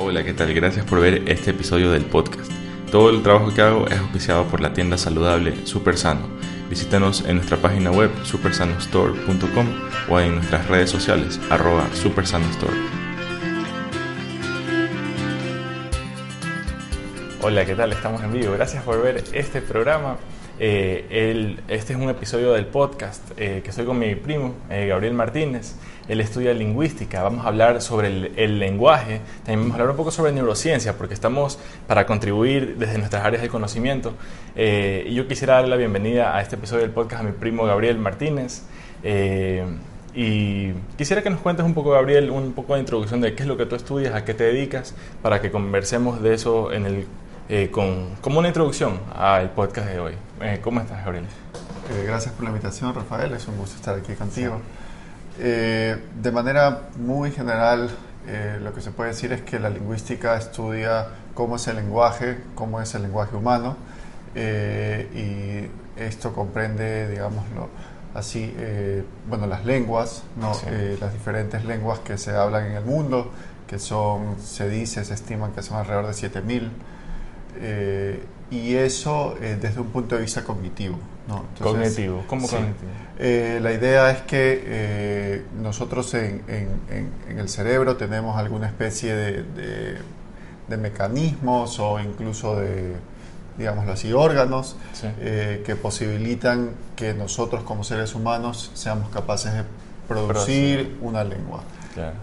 Hola, ¿qué tal? Gracias por ver este episodio del podcast. Todo el trabajo que hago es auspiciado por la tienda saludable Super Sano. Visítanos en nuestra página web supersanostore.com o en nuestras redes sociales arroba supersanostore. Hola, ¿qué tal? Estamos en vivo. Gracias por ver este programa. Eh, el- este es un episodio del podcast eh, que soy con mi primo, eh, Gabriel Martínez. Él estudia lingüística. Vamos a hablar sobre el, el lenguaje. También vamos a hablar un poco sobre neurociencia, porque estamos para contribuir desde nuestras áreas de conocimiento. Eh, y yo quisiera darle la bienvenida a este episodio del podcast a mi primo Gabriel Martínez. Eh, y quisiera que nos cuentes un poco, Gabriel, un poco de introducción de qué es lo que tú estudias, a qué te dedicas, para que conversemos de eso en el, eh, con, como una introducción al podcast de hoy. Eh, ¿Cómo estás, Gabriel? Eh, gracias por la invitación, Rafael. Es un gusto estar aquí contigo. Eh, de manera muy general, eh, lo que se puede decir es que la lingüística estudia cómo es el lenguaje, cómo es el lenguaje humano, eh, y esto comprende, digámoslo así, eh, bueno, las lenguas, ¿no? Sí. Eh, las diferentes lenguas que se hablan en el mundo, que son, se dice, se estiman que son alrededor de 7000. Eh, y eso eh, desde un punto de vista cognitivo. ¿no? Entonces, cognitivo. ¿Cómo sí. cognitivo? eh, la idea es que nosotros en, en- el cerebro tenemos alguna especie de, de- de mecanismos o incluso de, digámoslo así, órganos Sí. que posibilitan que nosotros como seres humanos seamos capaces de producir Producir. una lengua. Claro.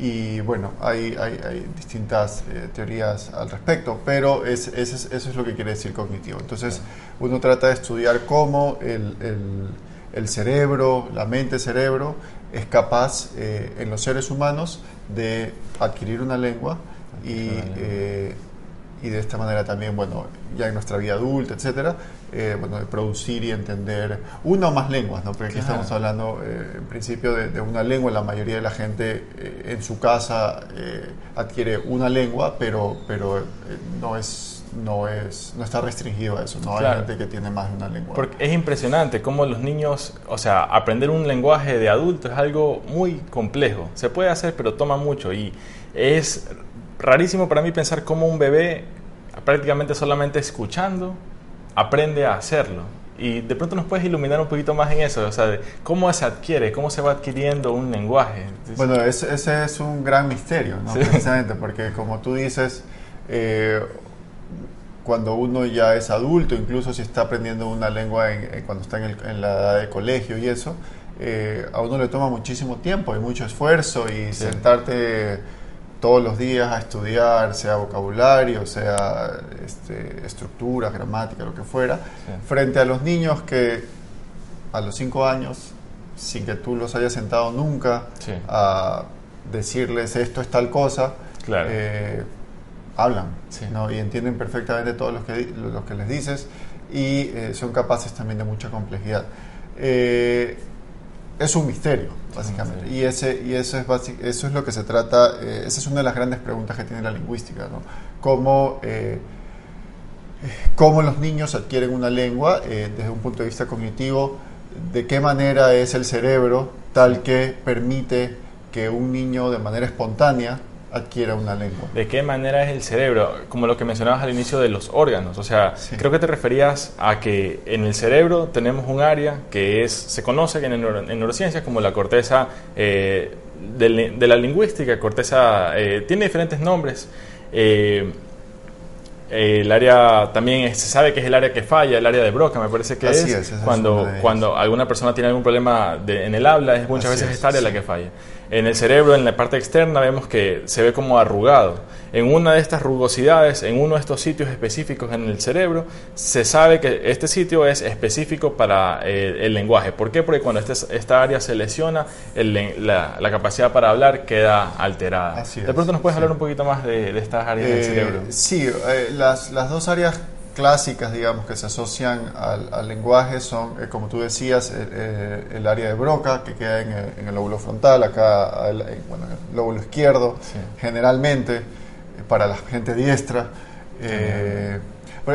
Y bueno, hay, hay- hay distintas eh, teorías al respecto, pero es- eso es lo que quiere decir cognitivo. Entonces, uno trata de estudiar cómo el, el- el cerebro, la mente-cerebro, es capaz eh, en los seres humanos de adquirir una lengua y, Adquirir una lengua. eh, y de esta manera también, bueno, ya en nuestra vida adulta, etcétera, eh, bueno, de producir y entender una o más lenguas, ¿no? Porque aquí Claro. estamos hablando eh, en principio de, de una lengua, la mayoría de la gente eh, en su casa eh, adquiere una lengua, pero, pero eh, no es no es no está restringido a eso, no Claro. hay gente que tiene más de una lengua. Porque es impresionante cómo los niños, o sea, aprender un lenguaje de adulto es algo muy complejo. Se puede hacer, pero toma mucho. Y es rarísimo para mí pensar cómo un bebé, prácticamente solamente escuchando, aprende a hacerlo. Y de pronto nos puedes iluminar un poquito más en eso, o sea, de cómo se adquiere, cómo se va adquiriendo un lenguaje. Bueno, ese, ese es un gran misterio, ¿no? Sí. precisamente, porque como tú dices, eh, cuando uno ya es adulto, incluso si está aprendiendo una lengua en- en- cuando está en, el- en la edad de colegio y eso, eh, a uno le toma muchísimo tiempo y mucho esfuerzo y Sí. sentarte todos los días a estudiar, sea vocabulario, sea este, estructura, gramática, lo que fuera, Sí. frente a los niños que a los cinco años, sin que tú los hayas sentado nunca Sí. a decirles esto es tal cosa, Claro. eh, hablan Sí. ¿no? y entienden perfectamente todo lo que, lo que les dices y eh, son capaces también de mucha complejidad. Eh, es un misterio, básicamente. Y, ese, y eso, es basi- eso es lo que se trata, eh, esa es una de las grandes preguntas que tiene la lingüística, ¿no? Cómo, eh, cómo los niños adquieren una lengua eh, desde un punto de vista cognitivo, de qué manera es el cerebro tal que permite que un niño de manera espontánea adquiera una lengua. ¿De qué manera es el cerebro? Como lo que mencionabas al inicio de los órganos. O sea, Sí. creo que te referías a que en el cerebro tenemos un área que es, se conoce en, neuro- en neurociencias como la corteza eh, de, de la lingüística. Corteza eh, tiene diferentes nombres. Eh, eh, el área también es- se sabe que es el área que falla, el área de Broca, me parece que Así es, cuando, cuando alguna persona tiene algún problema de- en el habla, es muchas Así veces es, esta área la que falla. En el cerebro, en la parte externa, vemos que se ve como arrugado. En una de estas rugosidades, en uno de estos sitios específicos en el cerebro, se sabe que este sitio es específico para eh, el lenguaje. ¿Por qué? Porque cuando este- esta área se lesiona, el la, la capacidad para hablar queda alterada. De pronto nos puedes sí. hablar un poquito más de, de estas áreas del Eh, cerebro. Sí, eh, las, las dos áreas clásicas, digamos, que se asocian al, al lenguaje son, eh, como tú decías, eh, eh, el área de Broca, que queda en el, en el lóbulo frontal, acá en, bueno, en el lóbulo izquierdo, Sí. generalmente, eh, para la gente diestra. Eh,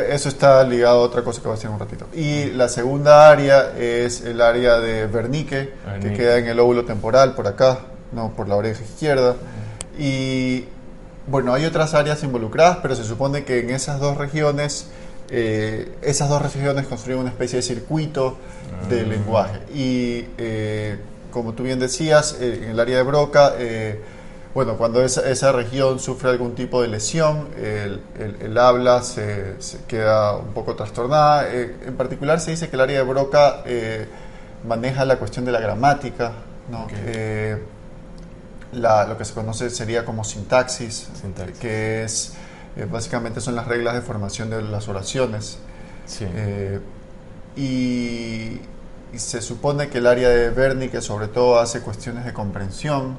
eso está ligado a otra cosa que voy a decir en un ratito. Y la segunda área es el área de Wernicke, que Wernicke. queda en el lóbulo temporal, por acá, no por la oreja izquierda. Y bueno, hay otras áreas involucradas, pero se supone que en esas dos regiones, eh, esas dos regiones construyen una especie de circuito de Mm. lenguaje. Y eh, como tú bien decías, eh, en el área de Broca, bueno, cuando esa, esa región sufre algún tipo de lesión, el, el- el habla se, se queda un poco trastornada. En particular se dice que el área de Broca maneja la cuestión de la gramática, ¿no? Ok. La- lo que se conoce sería como sintaxis, Sintaxis. que es eh, básicamente son las reglas de formación de las oraciones. Sí. Eh, y, y se supone que el área de Wernicke sobre todo hace cuestiones de comprensión.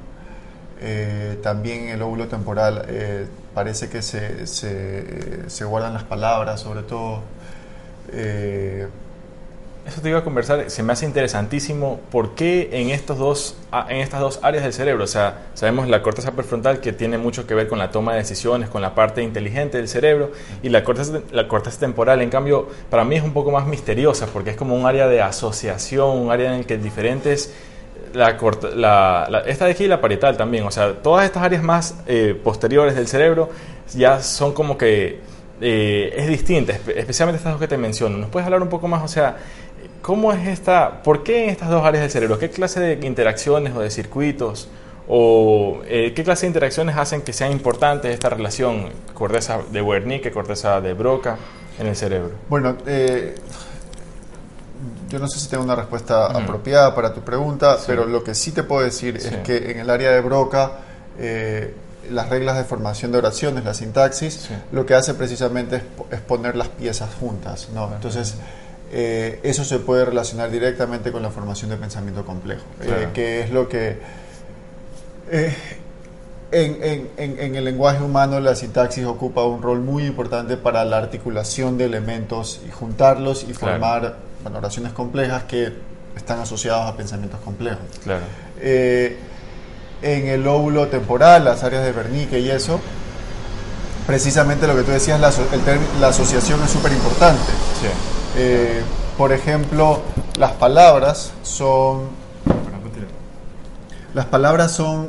Eh, también el óvulo temporal eh, parece que se, se, se guardan las palabras, sobre todo. Eso te iba a conversar, se me hace interesantísimo por qué en, estos dos, a- en estas dos áreas del cerebro, o sea, sabemos la corteza prefrontal que tiene mucho que ver con la toma de decisiones, con la parte inteligente del cerebro, y la corteza, la corteza temporal, en cambio, para mí es un poco más misteriosa, porque es como un área de asociación, un área en el que diferentes... La, la- esta de aquí y la parietal también, o sea, todas estas áreas más eh, posteriores del cerebro ya son como que eh, es distinta, espe- especialmente estas dos que te menciono. ¿Nos puedes hablar un poco más, o sea, cómo es esta, por qué en estas dos áreas del cerebro, qué clase de interacciones o de circuitos o eh, qué clase de interacciones hacen que sea importante esta relación corteza de Wernicke, corteza de Broca en el cerebro? Bueno, eh, yo no sé si tengo una respuesta apropiada para tu pregunta, Sí. pero lo que sí te puedo decir Sí. es que en el área de Broca, eh, las reglas de formación de oraciones, la sintaxis, Sí. lo que hace precisamente es, es poner las piezas juntas, ¿no? Entonces, eh, eso se puede relacionar directamente con la formación de pensamiento complejo, eh, Claro. que es lo que... eh, en, en- en- el lenguaje humano la sintaxis ocupa un rol muy importante para la articulación de elementos y juntarlos y Claro. formar bueno, oraciones complejas que están asociadas a pensamientos complejos. Claro. Eh, en el lóbulo temporal, las áreas de Wernicke y eso, precisamente lo que tú decías, la, el la asociación es súper importante. Sí. Eh, por ejemplo, las palabras son las palabras son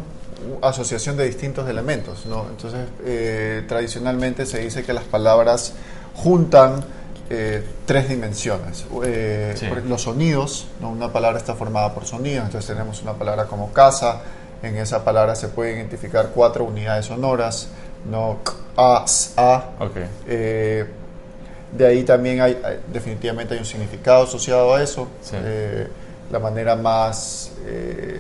asociación de distintos elementos, ¿no? Entonces, eh, tradicionalmente se dice que las palabras juntan eh, tres dimensiones. Eh, Sí. Los sonidos, ¿no? Una palabra está formada por sonidos, entonces tenemos una palabra como casa, en esa palabra se pueden identificar cuatro unidades sonoras, ¿no? K, A, S, A. Ok. De ahí también hay, hay- definitivamente hay un significado asociado a eso. Sí. Eh, la manera más, eh,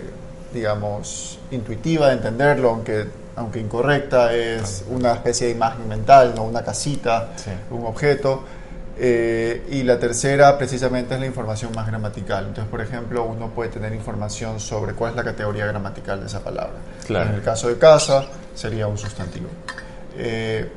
digamos, intuitiva de entenderlo, aunque, aunque incorrecta, es una especie de imagen mental, ¿no? una casita, Sí. un objeto. Eh, y la tercera precisamente es la información más gramatical. Entonces, por ejemplo, uno puede tener información sobre cuál es la categoría gramatical de esa palabra. Claro. En el caso de casa sería un sustantivo. Eh,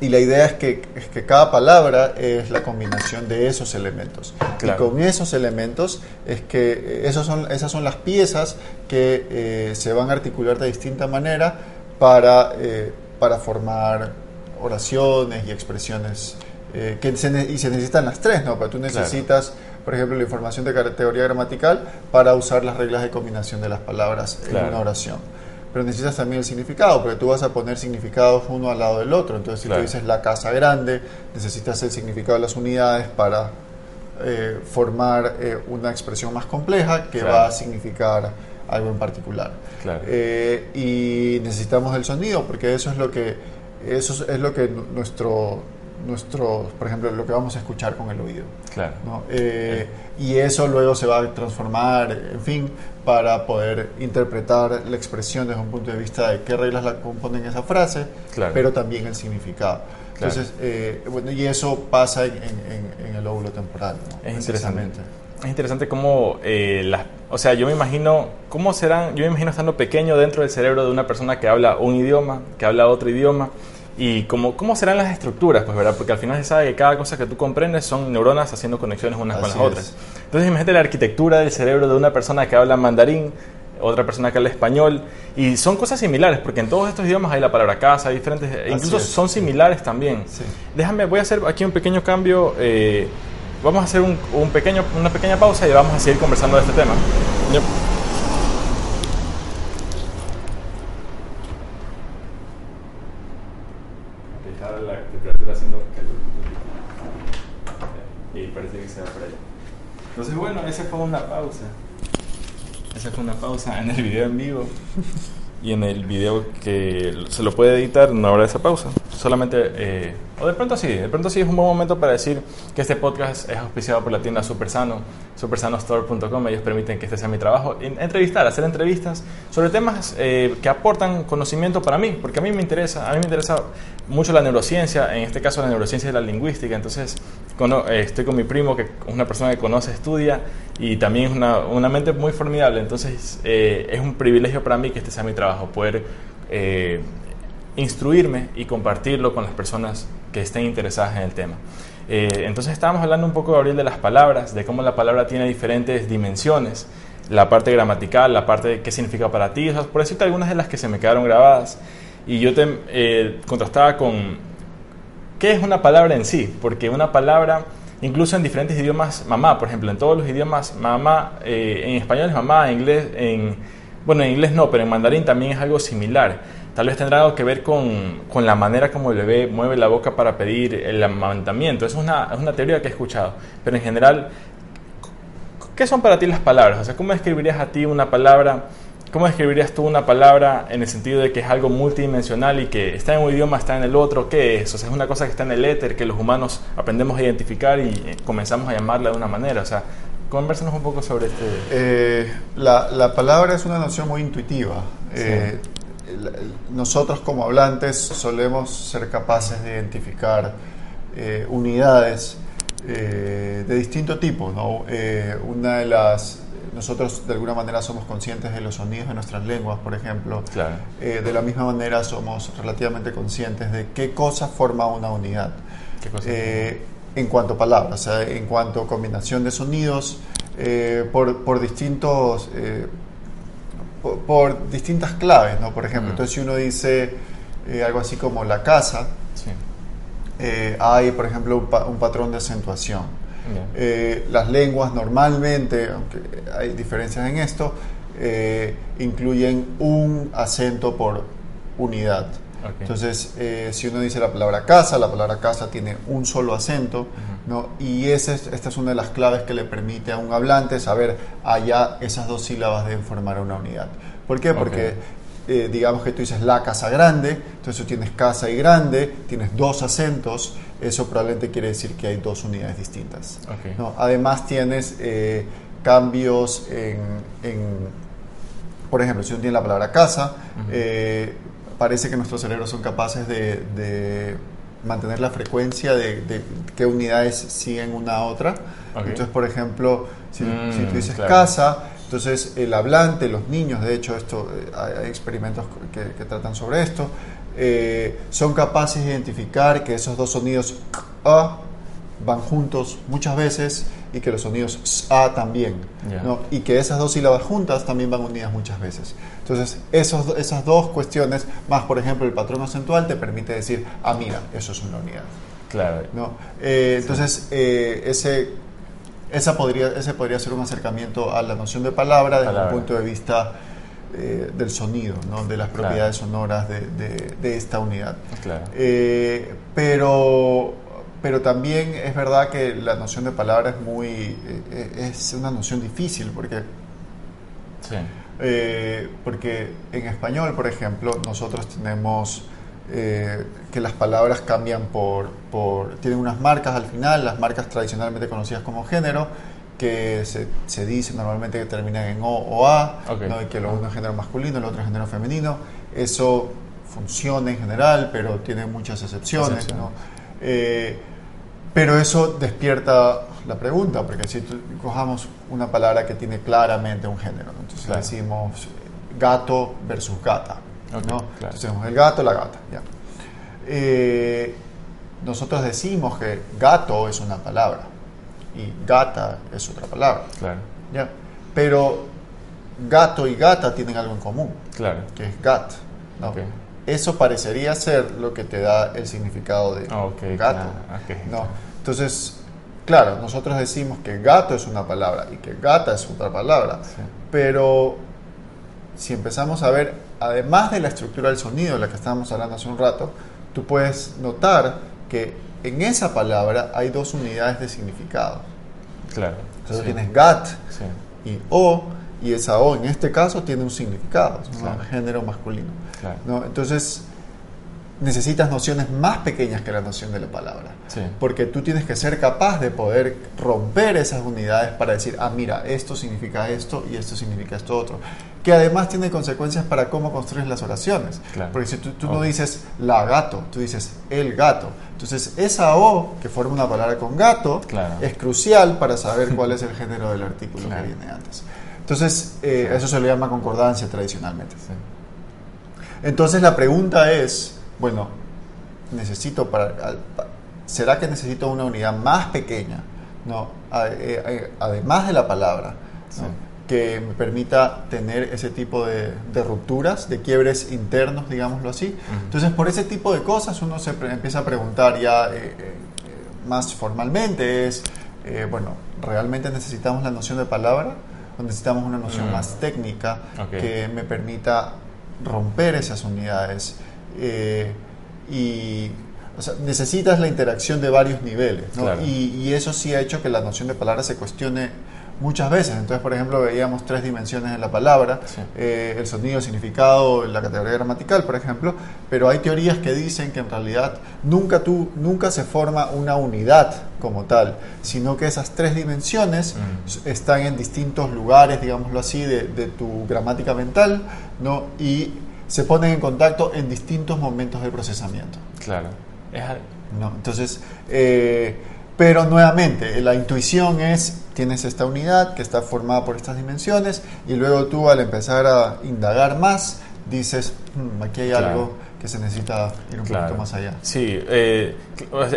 y la idea es que, es que cada palabra es la combinación de esos elementos. Claro. Y con esos elementos es que eh, esos son, esas son las piezas que eh, se van a articular de distinta manera para, eh, para formar oraciones y expresiones. eh, que se, y se necesitan las tres, ¿no? Pero tú necesitas, por ejemplo, la información de categoría gramatical para usar las reglas de combinación de las palabras Claro. en una oración pero necesitas también el significado, porque tú vas a poner significados uno al lado del otro. Entonces, si Claro. tú dices la casa grande, necesitas el significado de las unidades para eh, formar eh, una expresión más compleja que Claro. va a significar algo en particular. Claro. Eh, y necesitamos el sonido, porque eso es lo que, eso es lo que nu- nuestro, nuestro, por ejemplo, lo que vamos a escuchar con el oído. Claro. ¿no? Eh, y eso luego se va a transformar, en fin, para poder interpretar la expresión desde un punto de vista de qué reglas la componen esa frase, Claro. pero también el significado. Claro. Entonces, eh, bueno, y eso pasa en, en- en el óvulo temporal. ¿no? Es interesante. Es interesante cómo eh, las, o sea, yo me imagino cómo serán, yo me imagino estando pequeño dentro del cerebro de una persona que habla un idioma, que habla otro idioma y cómo, cómo serán las estructuras, pues, ¿verdad? Porque al final se sabe que cada cosa que tú comprendes son neuronas haciendo conexiones unas con Así las es. otras. Entonces imagínate la arquitectura del cerebro de una persona que habla mandarín, otra persona que habla español y son cosas similares porque en todos estos idiomas hay la palabra casa, hay diferentes, e incluso es. son similares también. Sí. Déjame, voy a hacer aquí un pequeño cambio. eh, vamos a hacer un, un pequeño, una pequeña pausa y vamos a seguir conversando de este tema. Yep. está la temperatura haciendo y parece que se va por allá. Entonces, bueno, esa fue una pausa. Esa fue una pausa en el video en vivo y en el video que se lo puede editar no habrá esa pausa. Solamente, eh, o de pronto sí, de pronto sí es un buen momento para decir que este podcast es auspiciado por la tienda Supersano, supersanostore.com. Ellos permiten que este sea mi trabajo, entrevistar, hacer entrevistas sobre temas eh, que aportan conocimiento para mí, porque a mí me interesa, a mí me interesa mucho la neurociencia, en este caso la neurociencia y la lingüística. Entonces, eh, estoy con mi primo, que es una persona que conoce, estudia y también es una, una mente muy formidable. Entonces, es un privilegio para mí que este sea mi trabajo, poder instruirme y compartirlo con las personas que estén interesadas en el tema. Eh, entonces estábamos hablando un poco, Gabriel, de las palabras, de cómo la palabra tiene diferentes dimensiones, la parte gramatical, la parte de qué significa para ti, por decirte algunas de las que se me quedaron grabadas. Y yo te eh, contrastaba con qué es una palabra en sí, porque una palabra, incluso en diferentes idiomas, mamá, por ejemplo, en todos los idiomas, mamá, eh, en español es mamá, en inglés, en, bueno, en inglés no, pero en mandarín también es algo similar. Tal vez tendrá algo que ver con, con, la manera como el bebé mueve la boca para pedir el amamantamiento. Es una, es una teoría que he escuchado. Pero en general, ¿qué son para ti las palabras? O sea, ¿cómo describirías a ti una palabra? ¿Cómo describirías tú una palabra en el sentido de que es algo multidimensional y que está en un idioma, está en el otro? ¿Qué es? O sea, es una cosa que está en el éter, que los humanos aprendemos a identificar y comenzamos a llamarla de una manera. O sea, conversanos un poco sobre este. Eh, la, la, palabra es una noción muy intuitiva. Eh, nosotros como hablantes solemos ser capaces de identificar eh, unidades eh, de distinto tipo. ¿no? Eh, una de las nosotros de alguna manera somos conscientes de los sonidos de nuestras lenguas, por ejemplo. de la misma manera somos relativamente conscientes de qué cosa forma una unidad. en cuanto a palabras, en cuanto a combinación de sonidos, por, por, distintos por, distintas claves, ¿no? Por ejemplo, mm. entonces si uno dice eh, algo así como la casa, eh, hay, por ejemplo, un, patrón de acentuación. Eh, las lenguas normalmente, aunque hay diferencias en esto, incluyen un acento por unidad. Entonces, si uno dice la palabra casa, la palabra casa tiene un solo acento, ¿no? y ese, esta es una de las claves que le permite a un hablante saber allá esas dos sílabas deben formar una unidad. ¿Por qué? Porque eh, digamos que tú dices la casa grande, entonces tú tienes casa y grande, tienes dos acentos, eso probablemente quiere decir que hay dos unidades distintas. ¿no? Además tienes eh, cambios en, por ejemplo, si uno tiene la palabra casa, eh, parece que nuestros cerebros son capaces de mantener la frecuencia de, qué unidades siguen una a otra. Entonces, por ejemplo, si, mm, tú dices casa, entonces el hablante, los niños, de hecho, esto eh, hay, experimentos que, tratan sobre esto, eh, son capaces de identificar que esos dos sonidos a van juntos muchas veces y que los sonidos a también. Y que esas dos sílabas juntas también van unidas muchas veces. Entonces, esos, esas dos cuestiones, más por ejemplo el patrón acentual, te permite decir, ah, mira, eso es una unidad. Claro. ¿no? Eh, entonces, eh, ese, esa podría, ese podría ser un acercamiento a la noción de palabra desde el punto de vista eh, del sonido, ¿no? de las propiedades sonoras de, de, esta unidad. Claro. pero pero también es verdad que la noción de palabra es muy eh, es una noción difícil porque eh, porque en español por ejemplo nosotros tenemos eh, que las palabras cambian por, por tienen unas marcas al final las marcas tradicionalmente conocidas como género que se, se dice normalmente que terminan en o o a y que lo uno es género masculino el otro es género femenino eso funciona en general pero tiene muchas excepciones ¿no? Eh, pero eso despierta la pregunta, porque si cojamos una palabra que tiene claramente un género, entonces decimos gato versus gata, ¿no? Entonces decimos el gato, la gata, eh, nosotros decimos que gato es una palabra y gata es otra palabra, ¿ya? Pero gato y gata tienen algo en común, claro. que es gat, ¿no? eso parecería ser lo que te da el significado de gato. No. Entonces, claro, nosotros decimos que gato es una palabra y que gata es otra palabra, pero si empezamos a ver, además de la estructura del sonido de la que estábamos hablando hace un rato, tú puedes notar que en esa palabra hay dos unidades de significado. Claro. Entonces tienes gat y o, y esa o en este caso tiene un significado, es un género masculino. ¿no? Entonces, necesitas nociones más pequeñas que la noción de la palabra. Porque tú tienes que ser capaz de poder romper esas unidades para decir, ah, mira, esto significa esto y esto significa esto otro. Que además tiene consecuencias para cómo construyes las oraciones. Porque si tú, no dices la gato, tú dices el gato. Entonces, esa O que forma una palabra con gato es crucial para saber cuál es el género del artículo que viene antes. Entonces, eh, eso se le llama concordancia tradicionalmente. Entonces, la pregunta es, bueno, necesito para, ¿será que necesito una unidad más pequeña? No, eh, eh, además de la palabra, que me permita tener ese tipo de, rupturas, de quiebres internos, digámoslo así. Entonces, por ese tipo de cosas uno se empieza a preguntar ya eh, más formalmente, es, bueno, ¿realmente necesitamos la noción de palabra? ¿O necesitamos una noción mm. más técnica que me permita romper esas unidades? Eh, y necesitas la interacción de varios niveles, y, eso sí ha hecho que la noción de palabra se cuestione muchas veces. Entonces, por ejemplo, veíamos tres dimensiones en la palabra, eh, el sonido, el significado, la categoría gramatical, por ejemplo, pero hay teorías que dicen que en realidad nunca, tú, nunca se forma una unidad como tal, sino que esas tres dimensiones mm. están en distintos lugares, digámoslo así, de, de tu gramática mental, ¿no? y se ponen en contacto en distintos momentos del procesamiento. Claro. No, entonces, eh, pero nuevamente, la intuición es, tienes esta unidad que está formada por estas dimensiones y luego tú al empezar a indagar más, dices, hmm, aquí hay algo que se necesita ir un poquito más allá. Sí, eh,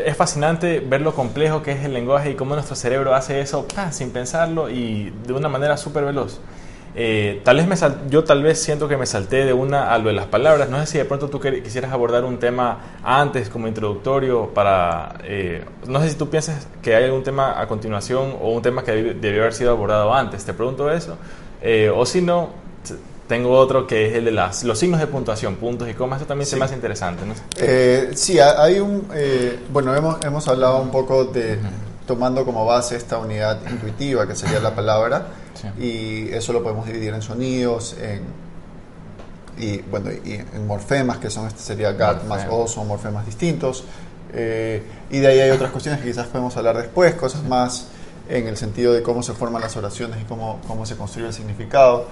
es fascinante ver lo complejo que es el lenguaje y cómo nuestro cerebro hace eso sin pensarlo y de una manera súper veloz. Eh, tal vez me yo tal vez siento que me salté de una a lo de las palabras. No sé si de pronto tú quisieras abordar un tema antes como introductorio para... Eh, no sé si tú piensas que hay algún tema a continuación o un tema que debió haber sido abordado antes. Te pregunto eso. Eh, o si no, tengo otro que es el de las, los signos de puntuación, puntos y comas. Eso también se me hace interesante. ¿no? sí, hay un... bueno, hemos, hemos hablado un poco de tomando como base esta unidad intuitiva que sería la palabra y eso lo podemos dividir en sonidos en, y bueno y en morfemas que son este sería GAT más O son morfemas distintos. Eh, y de ahí hay otras cuestiones que quizás podemos hablar después cosas más en el sentido de cómo se forman las oraciones y cómo, cómo se construye el significado.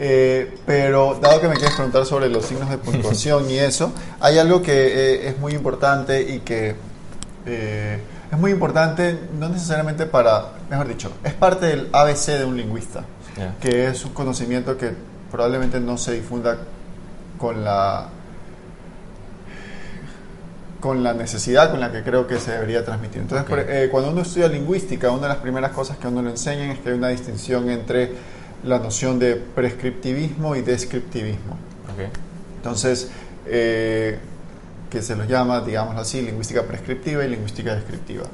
Eh, pero dado que me quieres preguntar sobre los signos de puntuación y eso, hay algo que eh, es muy importante y que es muy importante, no necesariamente para, mejor dicho, es parte del ABC de un lingüista, que es un conocimiento que probablemente no se difunda con la con la necesidad con la que creo que se debería transmitir. Entonces, eh, cuando uno estudia lingüística, una de las primeras cosas que a uno le enseñan es que hay una distinción entre la noción de prescriptivismo y descriptivismo. Entonces, eh, que se los llama, digamos así, lingüística prescriptiva y lingüística descriptiva.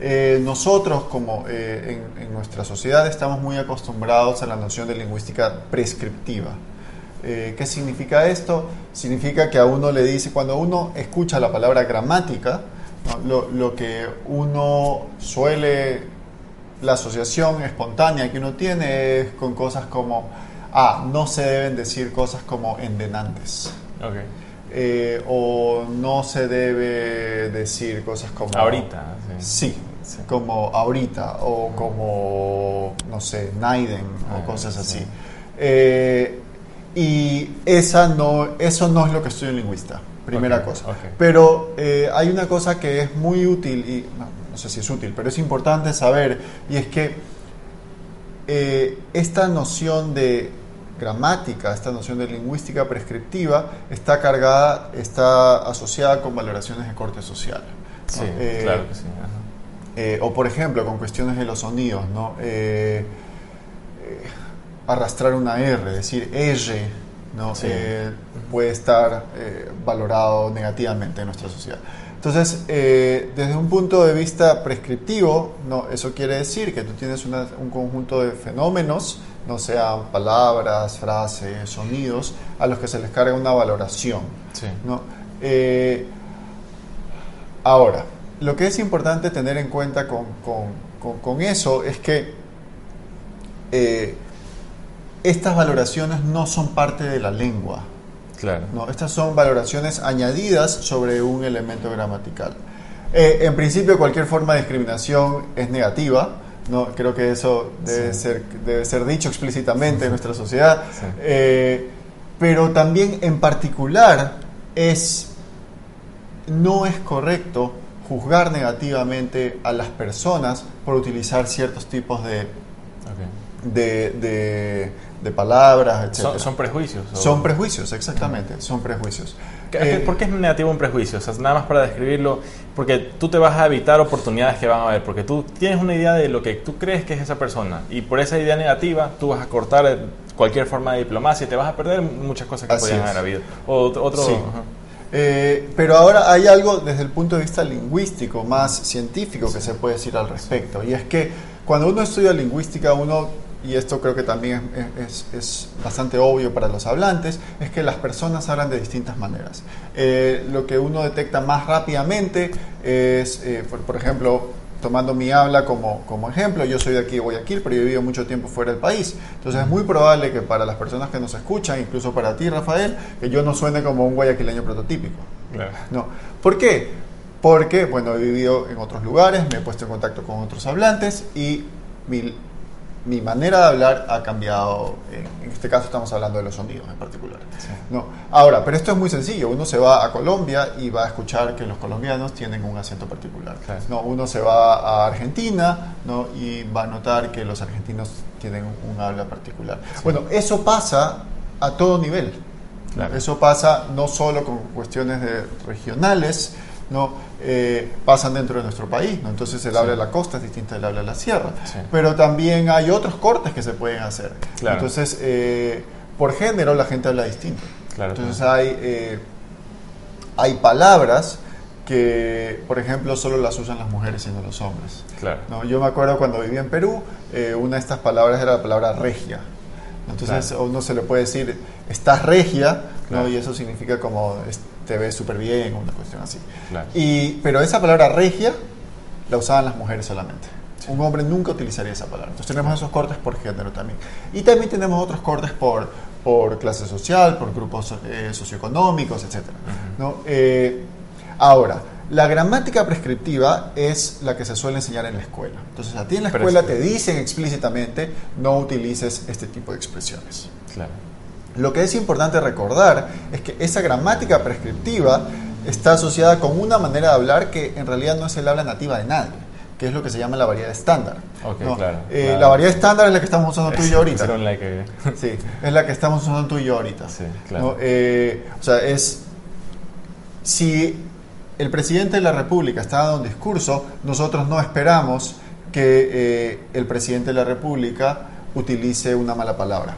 Eh, nosotros, como eh, en, nuestra sociedad, estamos muy acostumbrados a la noción de lingüística prescriptiva. Eh, ¿Qué significa esto? Significa que a uno le dice, cuando uno escucha la palabra gramática, lo, lo, que uno suele, la asociación espontánea que uno tiene es con cosas como, ah, no se deben decir cosas como endenantes. Okay. Eh, o no se debe decir cosas como... Ahorita. Sí, como ahorita o como, no sé, Naiden o ah, cosas así. Eh, y esa no, eso no es lo que estudio en lingüista, primera cosa. Pero eh, hay una cosa que es muy útil, y no, sé si es útil, pero es importante saber, y es que esta noción de gramática, esta noción de lingüística prescriptiva, está cargada, está asociada con valoraciones de corte social. Sí, eh, claro que sí. Eh, o por ejemplo, con cuestiones de los sonidos, ¿no? Eh, arrastrar una R, decir R, ¿no? puede estar valorado negativamente en nuestra sociedad. Entonces, desde un punto de vista prescriptivo, no, eso quiere decir que tú tienes un conjunto de fenómenos no sean palabras, frases, sonidos, a los que se les carga una valoración. ¿no? Eh, Ahora, lo que es importante tener en cuenta con, con, con, eso es que eh, estas valoraciones no son parte de la lengua. Claro. No, estas son valoraciones añadidas sobre un elemento gramatical. Eh, en principio, cualquier forma de discriminación es negativa. No, creo que eso debe, ser, debe ser dicho explícitamente en nuestra sociedad. Eh, pero también en particular es no es correcto juzgar negativamente a las personas por utilizar ciertos tipos de, de, de, palabras, etc. ¿Son, prejuicios? Son prejuicios, exactamente, son prejuicios. Eh, ¿Por qué es negativo un prejuicio? O sea, nada más para describirlo, porque tú te vas a evitar oportunidades que van a haber, porque tú tienes una idea de lo que tú crees que es esa persona, y por esa idea negativa tú vas a cortar cualquier forma de diplomacia y te vas a perder muchas cosas que podrían haber habido. O, otro, eh, pero ahora hay algo desde el punto de vista lingüístico, más científico, que se puede decir al respecto. Y es que cuando uno estudia lingüística, uno, y esto creo que también es, bastante obvio para los hablantes, es que las personas hablan de distintas maneras. Eh, lo que uno detecta más rápidamente es, eh, por ejemplo, tomando mi habla como, como ejemplo, yo soy de aquí de Guayaquil, pero yo he vivido mucho tiempo fuera del país. Entonces es muy probable que para las personas que nos escuchan, incluso para ti, Rafael, que yo no suene como un guayaquileño prototípico. No. ¿Por qué? Porque, bueno, he vivido en otros lugares, me he puesto en contacto con otros hablantes y mi mi manera de hablar ha cambiado. En, este caso estamos hablando de los sonidos en particular. No. Ahora, pero esto es muy sencillo. Uno se va a Colombia y va a escuchar que los colombianos tienen un acento particular. No, uno se va a Argentina ¿no? y va a notar que los argentinos tienen un, habla particular. Bueno, eso pasa a todo nivel. Eso pasa no solo con cuestiones de regionales, ¿no? Eh, pasan dentro de nuestro país. ¿no? Entonces el habla de la costa es distinto del habla de la sierra. Pero también hay otros cortes que se pueden hacer. Entonces, eh, por género la gente habla distinto. Entonces hay, eh, hay palabras que, por ejemplo, solo las usan las mujeres y no los hombres. ¿no? Yo me acuerdo cuando vivía en Perú, una de estas palabras era la palabra regia. Entonces uno se le puede decir, estás regia, ¿no? y eso significa como te ves súper bien, una cuestión así. Y, pero esa palabra regia la usaban las mujeres solamente. Un hombre nunca utilizaría esa palabra. Entonces tenemos esos cortes por género también. Y también tenemos otros cortes por, por clase social, por grupos eh, socioeconómicos, etc. ¿no? Eh, ahora, la gramática prescriptiva es la que se suele enseñar en la escuela. Entonces a ti en la escuela te dicen explícitamente no utilices este tipo de expresiones. Claro. Lo que es importante recordar es que esa gramática prescriptiva está asociada con una manera de hablar que en realidad no es el habla nativa de nadie, que es lo que se llama la variedad estándar. Eh, la variedad estándar es la que estamos usando tú y yo ahorita. sí, es la que estamos usando tú y yo ahorita. Eh, o sea, es si el presidente de la República está dando un discurso, nosotros no esperamos que eh, el presidente de la República utilice una mala palabra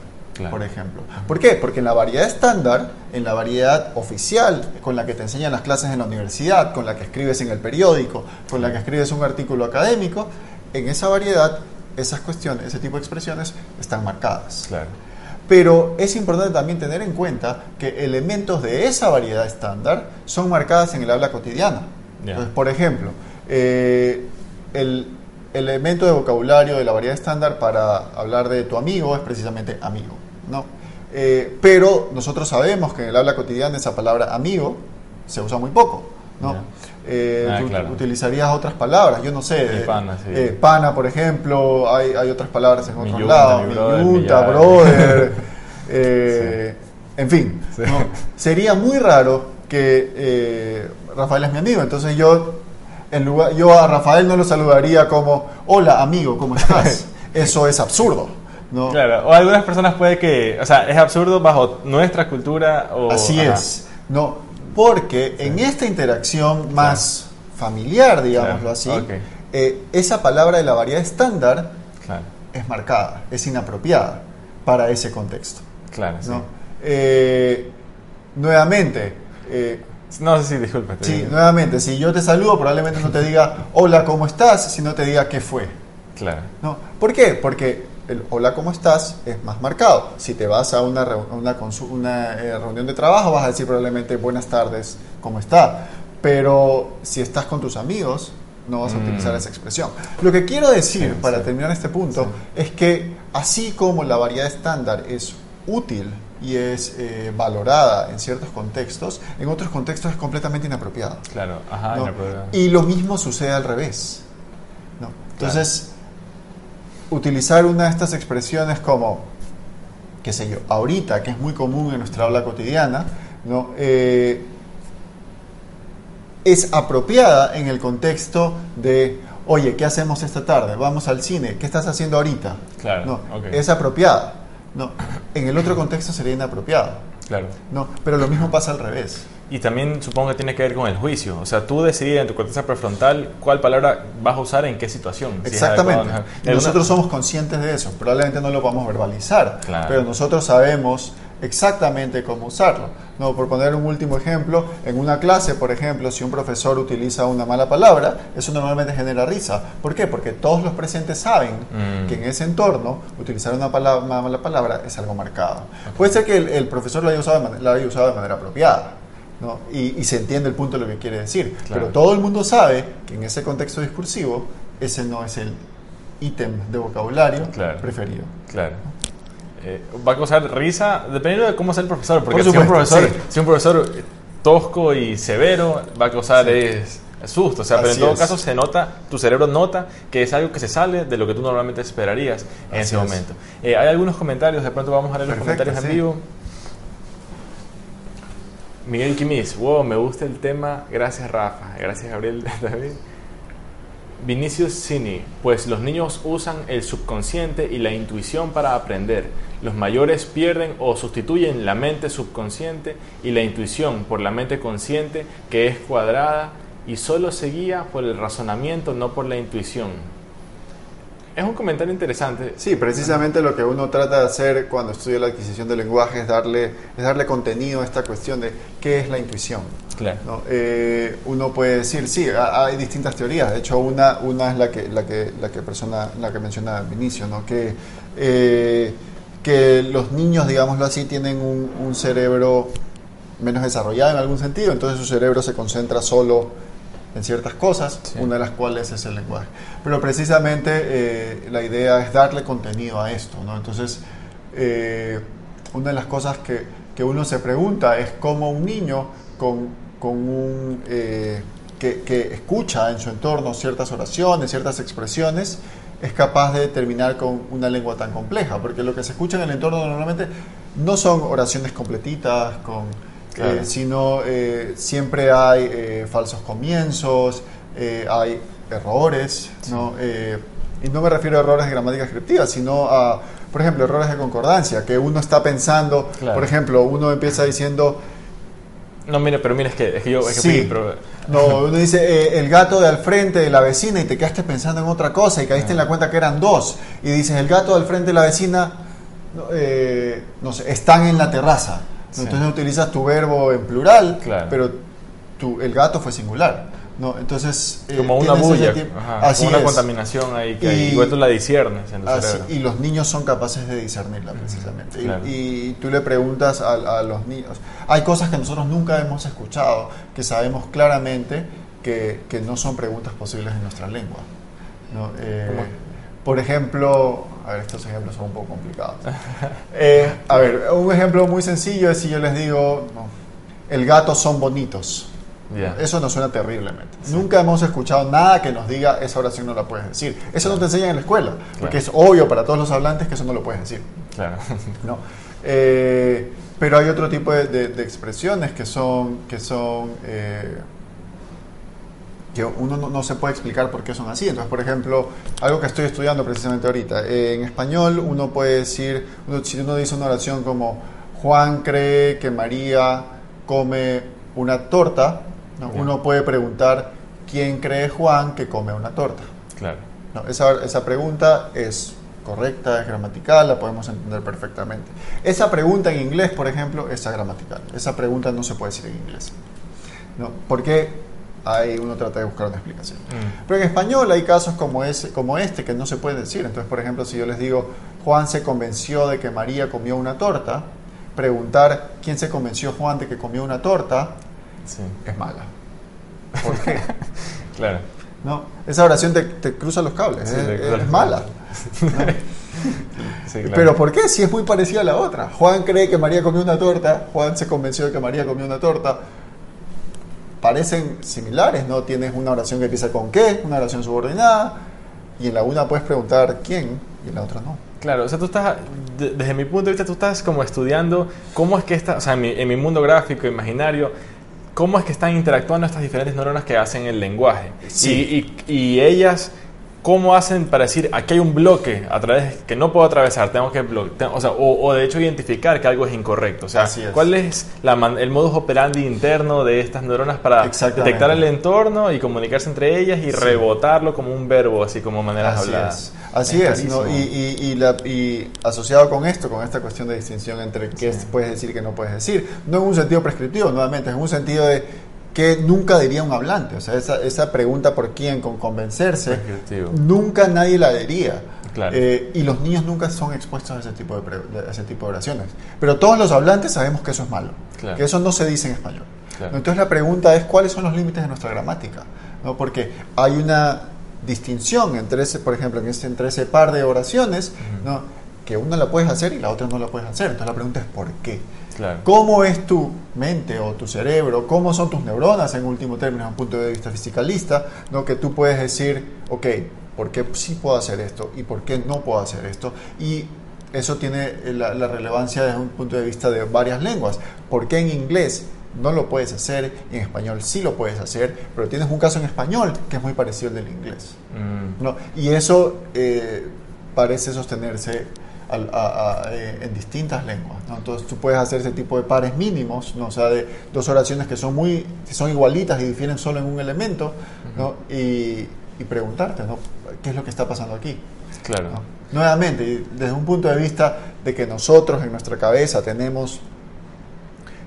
por ejemplo. ¿Por qué? Porque en la variedad estándar, en la variedad oficial, con la que te enseñan las clases en la universidad, con la que escribes en el periódico, con la que escribes un artículo académico, en esa variedad, esas cuestiones, ese tipo de expresiones están marcadas. Claro. Pero es importante también tener en cuenta que elementos de esa variedad estándar son marcadas en el habla cotidiana. Entonces, por ejemplo, eh, el elemento de vocabulario de la variedad estándar para hablar de tu amigo es precisamente amigo. ¿No? Eh, pero nosotros sabemos que en el habla cotidiana esa palabra amigo se usa muy poco. ¿no? Eh, ah, utilizarías otras palabras, yo no sé. pana, eh, pana, por ejemplo, hay, hay, otras palabras en otros lados. Mi brother. En fin, sería muy raro que Rafael es mi amigo, entonces yo, en lugar, yo a Rafael no lo saludaría como, hola amigo, ¿cómo estás? Eso es absurdo. Claro, o algunas personas puede que, o sea, es absurdo bajo nuestra cultura o... Así es, no, porque en esta interacción más familiar, digámoslo así, eh, esa palabra de la variedad estándar es marcada, es inapropiada para ese contexto. Claro, ¿no? Eh, nuevamente, eh, no sé si disculpe. Sí, nuevamente, si yo te saludo, probablemente no te diga hola, ¿cómo estás? sino te diga qué fue. Claro. ¿No? ¿Por qué? Porque el hola, ¿cómo estás? es más marcado. Si te vas a una, una, una eh, reunión de trabajo, vas a decir probablemente buenas tardes, ¿cómo está? Pero si estás con tus amigos, no vas a utilizar Mm. esa expresión. Lo que quiero decir, Sí, para sí. terminar este punto, es que así como la variedad estándar es útil y es eh, valorada en ciertos contextos, en otros contextos es completamente inapropiada. Claro, ajá, ¿no? inapropiado. Y lo mismo sucede al revés. ¿no? Entonces, utilizar una de estas expresiones como, qué sé yo, ahorita, que es muy común en nuestra habla cotidiana, ¿no? Eh, es apropiada en el contexto de, oye, ¿qué hacemos esta tarde? Vamos al cine, ¿qué estás haciendo ahorita? Claro, No, es apropiada. No, en el otro contexto sería inapropiada. Claro. No, pero lo mismo pasa al revés. Y también supongo que tiene que ver con el juicio. O sea, tú decides en tu corteza prefrontal cuál palabra vas a usar en qué situación. si es Exactamente. adecuado, Y ¿no? En nosotros somos conscientes de eso. Probablemente no lo podamos verbalizar, Claro. pero nosotros sabemos exactamente cómo usarlo. No, por poner un último ejemplo, en una clase, por ejemplo, si un profesor utiliza una mala palabra, eso normalmente genera risa. ¿Por qué? Porque todos los presentes saben Mm. que en ese entorno utilizar una, pala- una mala palabra es algo marcado. Puede ser que el, el profesor lo haya usado la haya usado de manera apropiada. ¿No? Y, y se entiende el punto de lo que quiere decir. Claro. Pero todo el mundo sabe que en ese contexto discursivo ese no es el ítem de vocabulario Claro. preferido. Claro. Eh, va a causar risa dependiendo de cómo sea el profesor. Porque Por si, un supuesto, profesor, sí. si un profesor tosco y severo va a causar Sí. es, susto. O sea, pero en todo es. caso se nota, tu cerebro nota que es algo que se sale de lo que tú normalmente esperarías en Así ese es. momento. Eh, hay algunos comentarios, de pronto vamos a leer los comentarios en vivo. Miguel Quimis, wow, me gusta el tema. Gracias, Rafa. Gracias, Gabriel. David. Vinicius Cini, pues los niños usan el subconsciente y la intuición para aprender. Los mayores pierden o sustituyen la mente subconsciente y la intuición por la mente consciente que es cuadrada y solo se guía por el razonamiento, no por la intuición. Es un comentario interesante. Sí, precisamente lo que uno trata de hacer cuando estudia la adquisición del lenguaje es darle, es darle contenido a esta cuestión de qué es la intuición. Claro. ¿no? Eh, uno puede decir, sí, ha- hay distintas teorías. De hecho, una, una es la que, la que, la que, persona, la que menciona al inicio, ¿no? que, eh, que los niños, digámoslo así, tienen un, un cerebro menos desarrollado en algún sentido, entonces su cerebro se concentra solo en ciertas cosas, Sí. una de las cuales es el lenguaje. Pero precisamente eh, la idea es darle contenido a esto, ¿no? Entonces, eh, una de las cosas que, que uno se pregunta es cómo un niño con, con un, eh, que, que escucha en su entorno ciertas oraciones, ciertas expresiones, es capaz de terminar con una lengua tan compleja, porque lo que se escucha en el entorno normalmente no son oraciones completitas, con, Claro. eh, sino eh, siempre hay eh, falsos comienzos, eh, hay errores, ¿no? Eh, y no me refiero a errores de gramática descriptiva, sino a, por ejemplo, errores de concordancia, que uno está pensando, Claro. por ejemplo, uno empieza diciendo, No, mire, pero mira, es que, es que yo... Es que Sí. fui, pero- no, uno dice eh, el gato de al frente de la vecina y te quedaste pensando en otra cosa y caíste en la cuenta que eran dos. Y dices, el gato del frente de la vecina, eh, no sé, están en la terraza. Sí. Entonces utilizas tu verbo en plural, Claro. pero tu, el gato fue singular. ¿no? Entonces, eh, como una bulla, ajá, Así como una es. contaminación ahí que Y- igual tú la disiernes en tu Así- y los niños son capaces de discernirla precisamente. Y- claro. Y, tú le preguntas a, a los niños. Hay cosas que nosotros nunca hemos escuchado, que sabemos claramente que, que no son preguntas posibles en nuestra lengua. ¿no? Eh, ¿Cómo? Por ejemplo, a ver, estos ejemplos son un poco complicados. Eh, a ver, un ejemplo muy sencillo es si yo les digo, no, el gato son bonitos. Eso nos suena terriblemente. Nunca hemos escuchado nada que nos diga esa oración no la puedes decir. Eso no te enseñan en la escuela, porque es obvio para todos los hablantes que eso no lo puedes decir. Claro. ¿no? Eh, pero hay otro tipo de, de- de expresiones que son, que son eh, que uno no, no se puede explicar por qué son así. Entonces, por ejemplo, algo que estoy estudiando precisamente ahorita, eh, en español uno puede decir, uno- si uno dice una oración como Juan cree que María come una torta, uno puede preguntar quién cree Juan que come una torta. Claro. No, esa, esa pregunta es correcta, es gramatical, la podemos entender perfectamente. Esa pregunta en inglés, por ejemplo, es gramatical. Esa pregunta no se puede decir en inglés. ¿no? Porque ahí uno trata de buscar una explicación. Mm. Pero en español hay casos como, ese, como este que no se pueden decir. Entonces, por ejemplo, si yo les digo, Juan se convenció de que María comió una torta, preguntar quién se convenció Juan de que comió una torta Sí. es mala. qué. claro. ¿No? Esa oración te, cruza los cables, Sí, es, te mala. Sí, claro. Pero ¿por qué? Si es muy parecida a la otra. Juan cree que María comió una torta, Juan se convenció de que María comió una torta. Parecen similares, ¿no? Tienes una oración que empieza con qué, una oración subordinada, y en la una puedes preguntar quién, y en la otra no. Claro, o sea, tú estás, de- desde mi punto de vista, tú estás como estudiando cómo es que esta, o sea, en mi, en mi mundo gráfico, imaginario, cómo es que están interactuando estas diferentes neuronas que hacen el lenguaje. Sí. Y, y- y ellas, ¿cómo hacen para decir, aquí hay un bloque a través que no puedo atravesar, tengo que bloquear, o sea, o, o de hecho identificar que algo es incorrecto? O sea, es. ¿cuál es la man- el modus operandi interno de estas neuronas para detectar el entorno y comunicarse entre ellas y Sí. rebotarlo como un verbo, así como maneras Así habladas? es. Así es, y, y- y la- y asociado con esto, con esta cuestión de distinción entre qué Sí. puedes decir y qué no puedes decir, no en un sentido prescriptivo, nuevamente, es en un sentido de que nunca diría un hablante, o sea, esa, esa pregunta por quién, con convencerse, nunca nadie la diría. Claro. Eh, y los niños nunca son expuestos a ese tipo de, a ese tipo de oraciones. Pero todos los hablantes sabemos que eso es malo, Claro. que eso no se dice en español. Claro. Entonces la pregunta es cuáles son los límites de nuestra gramática, ¿no? Porque hay una distinción entre ese, por ejemplo, ese- entre ese par de oraciones. ¿no? que una la puedes hacer y la otra no la puedes hacer. Entonces la pregunta es ¿por qué? Claro. ¿Cómo es tu mente o tu cerebro? ¿Cómo son tus neuronas en último término, desde un punto de vista fisicalista? ¿no? Que tú puedes decir, ok, ¿por qué sí puedo hacer esto? ¿Y por qué no puedo hacer esto? Y eso tiene la, la relevancia desde un punto de vista de varias lenguas. ¿Por qué en inglés no lo puedes hacer y en español sí lo puedes hacer? Pero tienes un caso en español que es muy parecido al del inglés. Mm, ¿no? Y eso eh, parece sostenerse al- a- a- eh, en distintas lenguas. ¿no? Entonces tú puedes hacer ese tipo de pares mínimos, ¿no? o sea, de dos oraciones que son muy que son igualitas y difieren solo en un elemento, ¿no? y, y preguntarte, ¿no? ¿qué es lo que está pasando aquí? claro. Nuevamente, desde un punto de vista de que nosotros en nuestra cabeza tenemos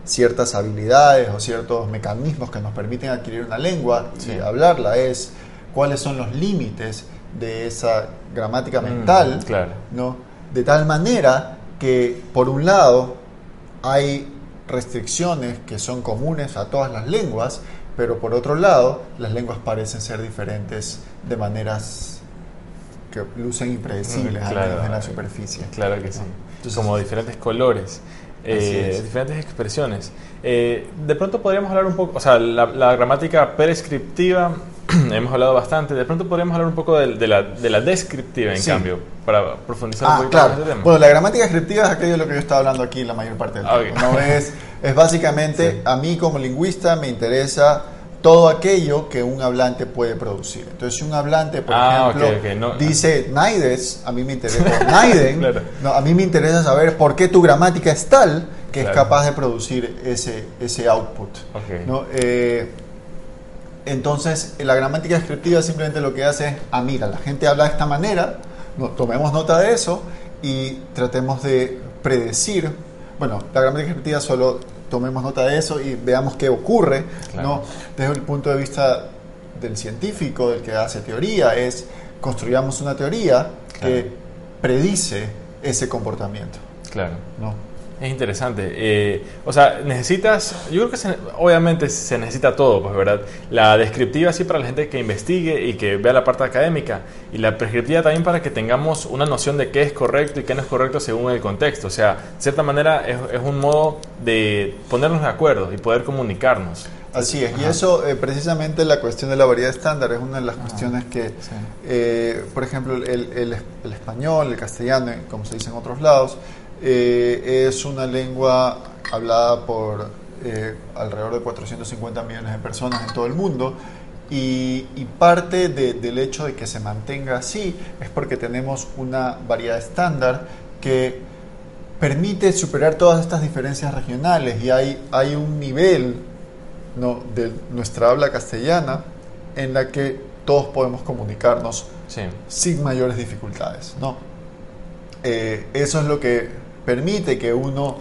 ciertas habilidades o ciertos mecanismos que nos permiten adquirir una lengua Sí. y hablarla, es cuáles son los límites de esa gramática Mm, mental, claro. ¿no? De tal manera que, por un lado, hay restricciones que son comunes a todas las lenguas, pero por otro lado, las lenguas parecen ser diferentes de maneras que lucen impredecibles, al claro. menos en la superficie. Claro que sí. Entonces- Como diferentes colores, eh, diferentes expresiones. Eh, de pronto podríamos hablar un poco, o sea, la, la gramática prescriptiva, hemos hablado bastante, de pronto podríamos hablar un poco de, de la, de la descriptiva, en Sí. cambio, para profundizar un Ah, poquito más en claro. este tema. Bueno, la gramática descriptiva es aquello de lo que yo estaba hablando aquí la mayor parte del Ah, tiempo. ok. ¿no? Es, es básicamente, Sí. a mí como lingüista me interesa todo aquello que un hablante puede producir. Entonces, si un hablante, por Ah, ejemplo, ok, ok, no. dice Naides, a mí me interesa, Naiden, Claro. no, a mí me interesa saber por qué tu gramática es tal que Claro. es capaz de producir ese, ese output. ¿no? Eh, entonces, la gramática descriptiva simplemente lo que hace es, ah, mira, la gente habla de esta manera, no, tomemos nota de eso y tratemos de predecir. Bueno, la gramática descriptiva solo tomemos nota de eso y veamos qué ocurre, Claro. ¿no? Desde el punto de vista del científico, del que hace teoría, es construyamos una teoría que predice ese comportamiento, Claro. ¿no? Es interesante. Eh, o sea, necesitas, yo creo que se- obviamente se necesita todo, pues, ¿verdad? La descriptiva sí para la gente que investigue y que vea la parte académica, y la prescriptiva también para que tengamos una noción de qué es correcto y qué no es correcto según el contexto. O sea, de cierta manera es, es un modo de ponernos de acuerdo y poder comunicarnos. Así es, y eso eh, precisamente la cuestión de la variedad estándar es una de las cuestiones que, Sí. eh, por ejemplo, el, el- el español, el castellano, eh, como se dice en otros lados, eh, es una lengua hablada por eh, alrededor de 450 millones de personas en todo el mundo. Y, y parte de- del hecho de que se mantenga así es porque tenemos una variedad estándar que permite superar todas estas diferencias regionales y hay, hay un nivel ¿no? de nuestra habla castellana en la que todos podemos comunicarnos Sí. sin mayores dificultades. ¿no? Eh, eso es lo que permite que uno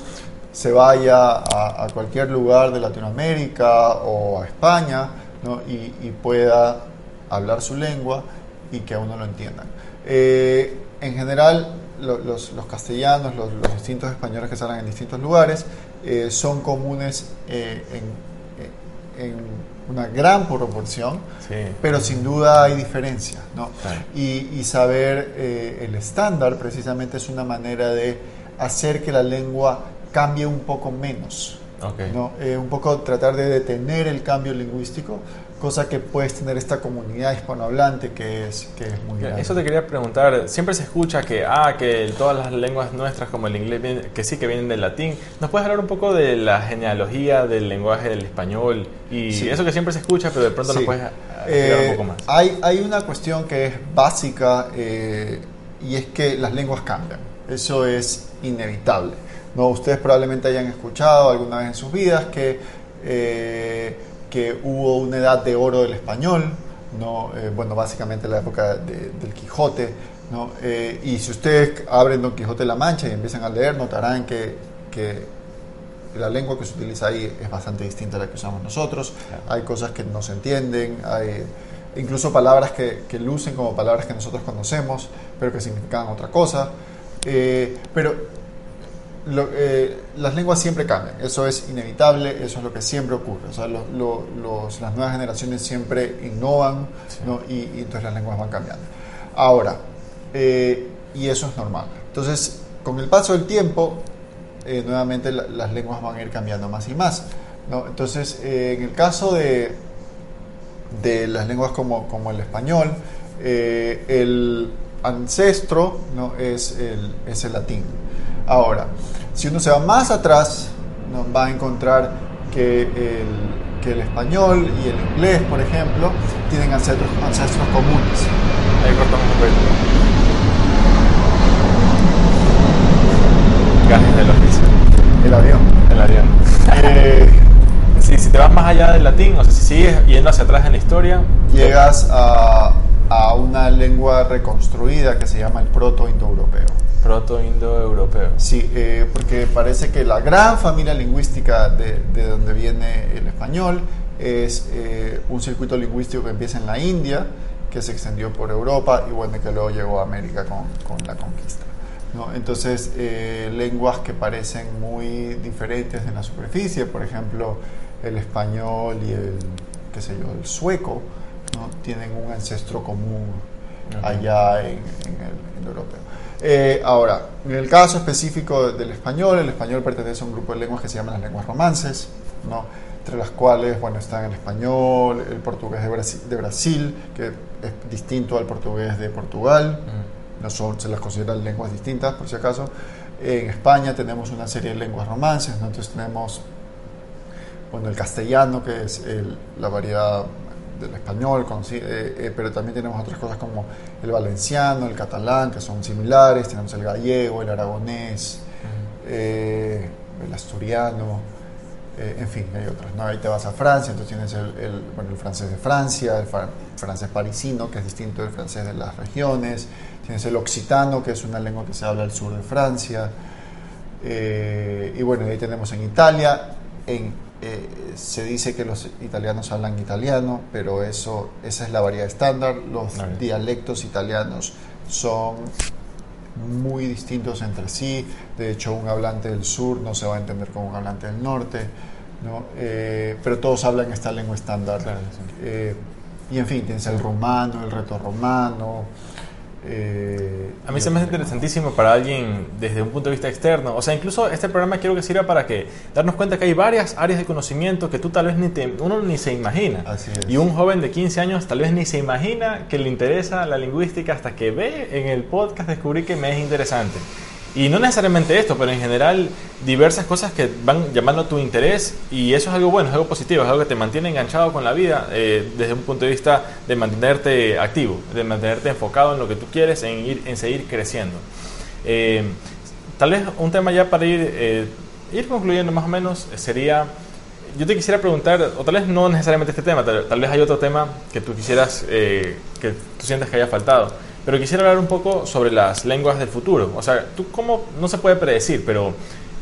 se vaya a, a cualquier lugar de Latinoamérica o a España ¿no? y, y pueda hablar su lengua y que a uno lo entiendan. Eh, en general, lo- los, los castellanos, los, los distintos españoles que salen en distintos lugares, eh, son comunes eh, en, en una gran proporción, pero sin duda hay diferencias, ¿no? Y, saber eh, el estándar precisamente es una manera de hacer que la lengua cambie un poco menos. ¿no? Eh, un poco tratar de detener el cambio lingüístico, cosa que puedes tener esta comunidad hispanohablante que es, que es muy grande. Eso te quería preguntar, siempre se escucha que, ah, que todas las lenguas nuestras como el inglés, que sí que vienen del latín. ¿Nos puedes hablar un poco de la genealogía del lenguaje del español? Y eso que siempre se escucha, pero de pronto nos puedes explicar un poco más. Hay, hay una cuestión que es básica eh, y es que las lenguas cambian. Eso es inevitable. ¿no? Ustedes probablemente hayan escuchado alguna vez en sus vidas que, eh, que hubo una edad de oro del español, ¿no? Eh, bueno, básicamente la época del Quijote. ¿no? Eh, y si ustedes abren Don Quijote de la Mancha y empiezan a leer, notarán que, que la lengua que se utiliza ahí es bastante distinta a la que usamos nosotros. Hay cosas que no se entienden, hay incluso palabras que, que, lucen como palabras que nosotros conocemos, pero que significan otra cosa. Pero eh, las lenguas siempre cambian, eso es inevitable, eso es lo que siempre ocurre. O sea, las nuevas generaciones siempre innovan y, entonces las lenguas van cambiando. Ahora, eh, y eso es normal. Entonces, con el paso del tiempo, eh, nuevamente las lenguas van a ir cambiando más y más. Entonces, en el caso de, de las lenguas como, como el español, el ancestro ¿no? es, el, es el latín. Ahora, si uno se va más atrás, nos va a encontrar que el, que el español y el inglés, por ejemplo, tienen ancestros, ancestros comunes. Ahí cortamos un poco. Gajes del oficio. El avión. El avión. Eh, si, si, te vas más allá del latín, o sea, si sigues yendo hacia atrás en la historia, llegas a, a una lengua reconstruida que se llama el proto-indoeuropeo proto-indoeuropeo. Sí, eh, porque parece que la gran familia lingüística de, de donde viene el español es eh, un circuito lingüístico que empieza en la India, que se extendió por Europa y bueno, que luego llegó a América con, con la conquista. ¿no? Entonces, eh, lenguas que parecen muy diferentes en la superficie, por ejemplo, el español y el, qué sé yo, el sueco, ¿no? tienen un ancestro común allá en, en el europeo. Eh, ahora, en el caso específico del español, el español pertenece a un grupo de lenguas que se llaman las lenguas romances, ¿no? entre las cuales bueno, están el español, el portugués de Brasil, que es distinto al portugués de Portugal, mm. no son, se las consideran lenguas distintas por si acaso. En España tenemos una serie de lenguas romances, entonces tenemos bueno, el castellano, que es la variedad del español, eh, eh, pero también tenemos otras cosas como el valenciano, el catalán, que son similares, tenemos el gallego, el aragonés, eh, el asturiano, en fin, hay otros. ¿no? Ahí te vas a Francia, entonces tienes el, bueno, el francés de Francia, el francés parisino, que es distinto del francés de las regiones, tienes el occitano, que es una lengua que se habla al sur de Francia, y bueno, ahí tenemos en Italia, en eh, se dice que los italianos hablan italiano, pero eso, esa es la variedad estándar. Los dialectos italianos son muy distintos entre sí. De hecho, un hablante del sur no se va a entender como un hablante del norte. ¿no? Eh, pero todos hablan esta lengua estándar. Eh, y en fin, tienes el romano, el reto romano, eh, a mí se me hace interesantísimo para alguien desde un punto de vista externo. O sea, incluso este programa quiero que sirva para que darnos cuenta que hay varias áreas de conocimiento que tú tal vez ni te, uno ni se imagina. Y un joven de 15 años tal vez ni se imagina que le interesa la lingüística hasta que ve en el podcast descubrir que me es interesante. Y no necesariamente esto, pero en general diversas cosas que van llamando tu interés y eso es algo bueno, es algo positivo, es algo que te mantiene enganchado con la vida eh, desde un punto de vista de mantenerte activo, de mantenerte enfocado en lo que tú quieres, en, ir, en seguir creciendo. Eh, tal vez un tema ya para ir, eh, ir concluyendo más o menos sería, yo te quisiera preguntar, o tal vez no necesariamente este tema, tal, tal vez hay otro tema que tú quisieras, que tú sientes que haya faltado pero quisiera hablar un poco sobre las lenguas del futuro. O sea, tú cómo, no se puede predecir, pero,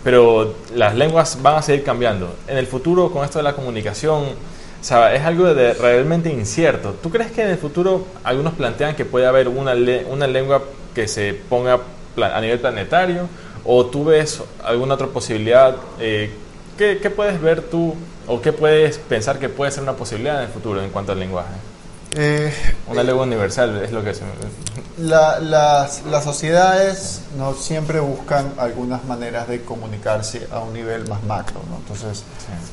pero las lenguas van a seguir cambiando. En el futuro, con esto de la comunicación, o sea, es algo de realmente incierto. ¿Tú crees que en el futuro algunos plantean que puede haber una, una lengua que se ponga a nivel planetario? ¿O tú ves alguna otra posibilidad? Eh, ¿qué, ¿qué, puedes ver tú ¿O qué puedes pensar que puede ser una posibilidad en el futuro en cuanto al lenguaje? Eh, una lengua universal es lo que se... La, las, las, sociedades no siempre buscan algunas maneras de comunicarse a un nivel más macro, ¿no? entonces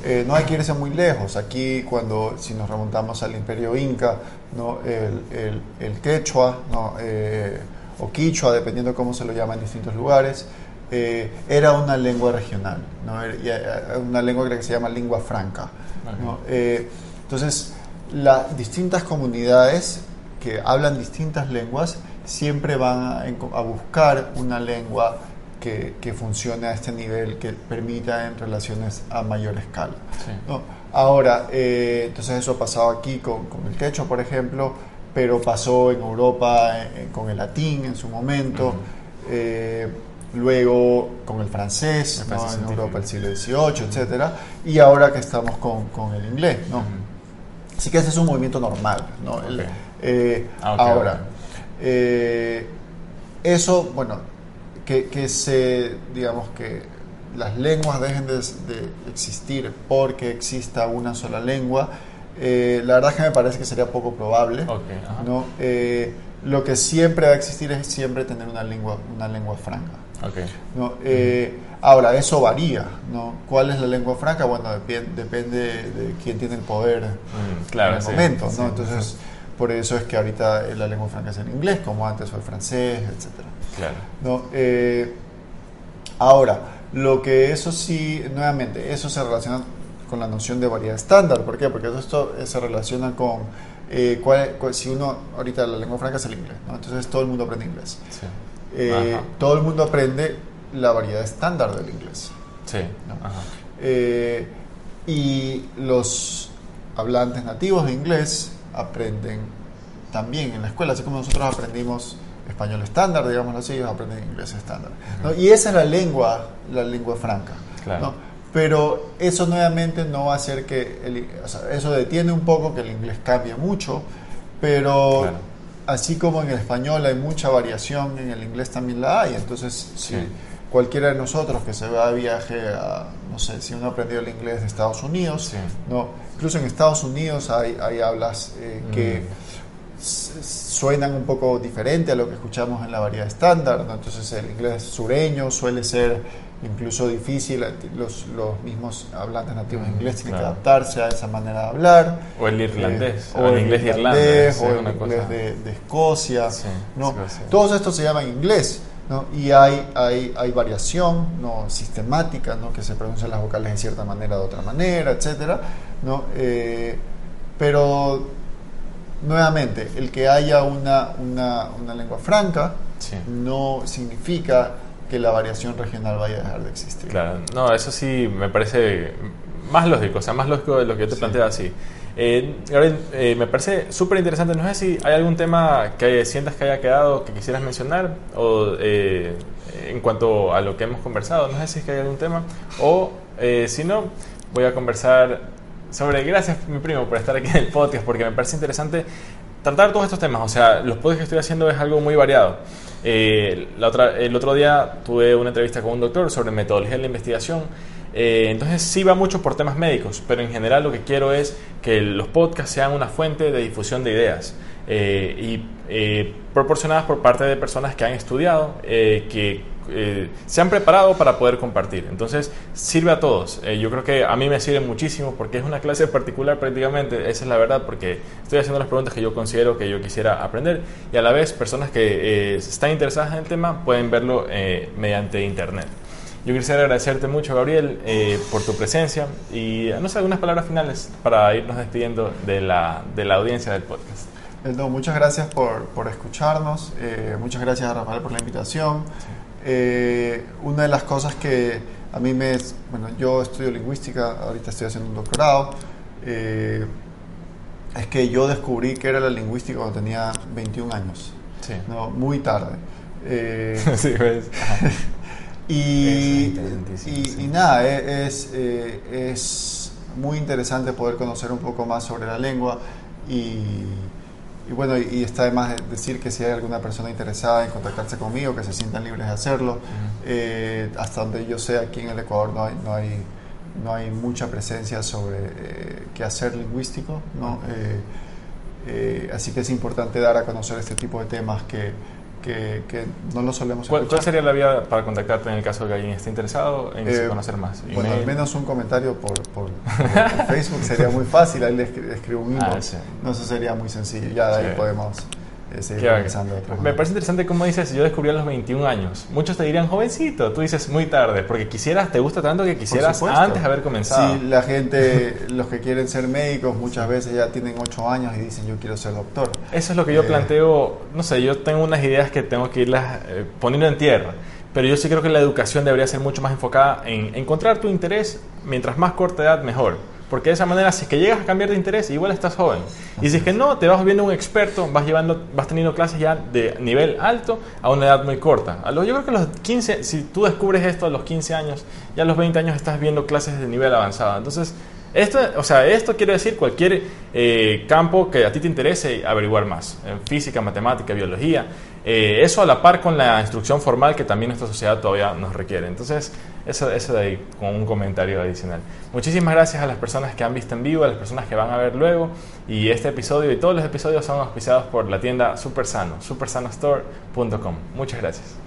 eh, no hay que irse muy lejos. Aquí cuando si nos remontamos al Imperio Inca, ¿no? el, el, el quechua ¿no? eh, o quichua, dependiendo cómo se lo llama en distintos lugares, eh, era una lengua regional, ¿no? una lengua que se llama lengua franca. ¿no? entonces las distintas comunidades que hablan distintas lenguas siempre van a, buscar una lengua que, que, funcione a este nivel, que permita en relaciones a mayor escala. Ahora, eh, entonces eso ha pasado aquí con, con, el quechua, por ejemplo, pero pasó en Europa eh, con el latín en su momento, eh, luego con el francés, en Europa el siglo XVIII, etcétera, y ahora que estamos con, con el inglés. ¿no? Así que ese es un movimiento normal. ¿no? Ah, ahora, eh, eso, bueno, que, se, digamos que las lenguas dejen de, existir porque exista una sola lengua, eh, la verdad es que me parece que sería poco probable. ¿no? Eh, lo que siempre va a existir es siempre tener una lengua, una lengua franca. ¿no? Ahora, eso varía. ¿no? ¿Cuál es la lengua franca? Bueno, depende de quién tiene el poder mm, claro, en el momento. ¿no? Entonces, por eso es que ahorita la lengua franca es el inglés, como antes fue el francés, etc. Claro. ¿No? Eh, ahora, lo que eso sí, nuevamente, eso se relaciona con la noción de variedad estándar. ¿Por qué? Porque esto se relaciona con eh, si uno, ahorita la lengua franca es el inglés, ¿no? entonces todo el mundo aprende inglés. Eh, todo el mundo aprende la variedad estándar del inglés. Sí. y los hablantes nativos de inglés aprenden también en la escuela, así como nosotros aprendimos español estándar, digamos así, ellos aprenden inglés estándar. Y esa es la lengua, la lengua franca. Pero eso nuevamente no va a hacer que, el, eso detiene un poco que el inglés cambie mucho, pero así como en el español hay mucha variación, en el inglés también la hay. Entonces, si cualquiera de nosotros que se va de viaje a, no sé, si uno ha aprendido el inglés de Estados Unidos, ¿no? incluso en Estados Unidos hay, hay hablas eh, que mm. suenan un poco diferente a lo que escuchamos en la variedad estándar, entonces el inglés sureño suele ser incluso difícil, los, los mismos hablantes nativos de inglés tienen que adaptarse a esa manera de hablar. O el irlandés, o, el inglés de Irlanda, o el inglés de, de, Escocia. ¿no? Todos estos se llaman inglés, ¿no? y hay, hay, hay variación ¿no? sistemática, ¿no? que se pronuncian las vocales de cierta manera, de otra manera, etc. ¿no? Eh, pero nuevamente, el que haya una, una, una lengua franca no significa que la variación regional vaya a dejar de existir. Claro, no, eso sí me parece más lógico, o sea, más lógico de lo que yo te planteaba así. Eh, eh, me parece súper interesante. No sé si hay algún tema que sientas que haya quedado que quisieras mencionar o eh, en cuanto a lo que hemos conversado. No sé si es que hay algún tema o eh, si no, voy a conversar sobre. Gracias, mi primo, por estar aquí en el podcast porque me parece interesante tratar todos estos temas. O sea, los podcasts que estoy haciendo es algo muy variado. la otra, el otro día tuve una entrevista con un doctor sobre metodología de la investigación eh, entonces sí va mucho por temas médicos, pero en general lo que quiero es que los podcasts sean una fuente de difusión de ideas eh, y eh, proporcionadas por parte de personas que han estudiado, que se han preparado para poder compartir. Entonces sirve a todos. yo creo que a mí me sirve muchísimo porque es una clase particular prácticamente, esa es la verdad, porque estoy haciendo las preguntas que yo considero que yo quisiera aprender y a la vez personas que están interesadas en el tema pueden verlo mediante internet. Yo quisiera agradecerte mucho, Gabriel, eh, por tu presencia y, no sé, algunas palabras finales para irnos despidiendo de la, de la audiencia del podcast. Eh, no, muchas gracias por, por escucharnos, eh, muchas gracias a Rafael por la invitación. una de las cosas que a mí me... Bueno, yo estudio lingüística, ahorita estoy haciendo un doctorado, es que yo descubrí que era la lingüística cuando tenía 21 años, sí. ¿no? muy tarde. sí, ves. Y, y, nada, e, es, eh, es, muy interesante poder conocer un poco más sobre la lengua y, y bueno, y, está de más decir que si hay alguna persona interesada en contactarse conmigo, que se sientan libres de hacerlo. Eh, hasta donde yo sé, aquí en el Ecuador no hay, no hay, no hay mucha presencia sobre qué hacer lingüístico, ¿no? así que es importante dar a conocer este tipo de temas que que, no lo solemos ¿Cuál, ¿Cuál, sería la vía para contactarte en el caso de que alguien esté interesado en eh, conocer más? Bueno, al menos un comentario por, por, Facebook sería muy fácil, ahí le escribo un ah, inbox. No, eso sería muy sencillo, ya de ahí podemos me parece interesante cómo dices, yo descubrí a los 21 años. Muchos te dirían jovencito, tú dices muy tarde, porque quisieras, te gusta tanto que quisieras antes de haber comenzado. Sí, la gente, los que quieren ser médicos muchas veces ya tienen 8 años y dicen yo quiero ser doctor. Eso es lo que yo eh, planteo, no sé, yo tengo unas ideas que tengo que irlas eh, poniendo en tierra. Pero yo sí creo que la educación debería ser mucho más enfocada en encontrar tu interés, mientras más corta edad, mejor. Porque de esa manera, si es que llegas a cambiar de interés, igual estás joven. Y si es que no, te vas viendo un experto, vas, llevando, vas teniendo clases ya de nivel alto a una edad muy corta. A los, yo creo que a los 15, si tú descubres esto a los 15 años, ya a los 20 años estás viendo clases de nivel avanzado. Entonces, esto, o sea, esto quiere decir cualquier eh, campo que a ti te interese averiguar más, en física, matemática, biología, eh, eso a la par con la instrucción formal que también nuestra sociedad todavía nos requiere. Entonces, eso, eso de ahí, con un comentario adicional. Muchísimas gracias a las personas que han visto en vivo, a las personas que van a ver luego, y este episodio y todos los episodios son auspiciados por la tienda Supersano, supersanostore.com. Muchas gracias.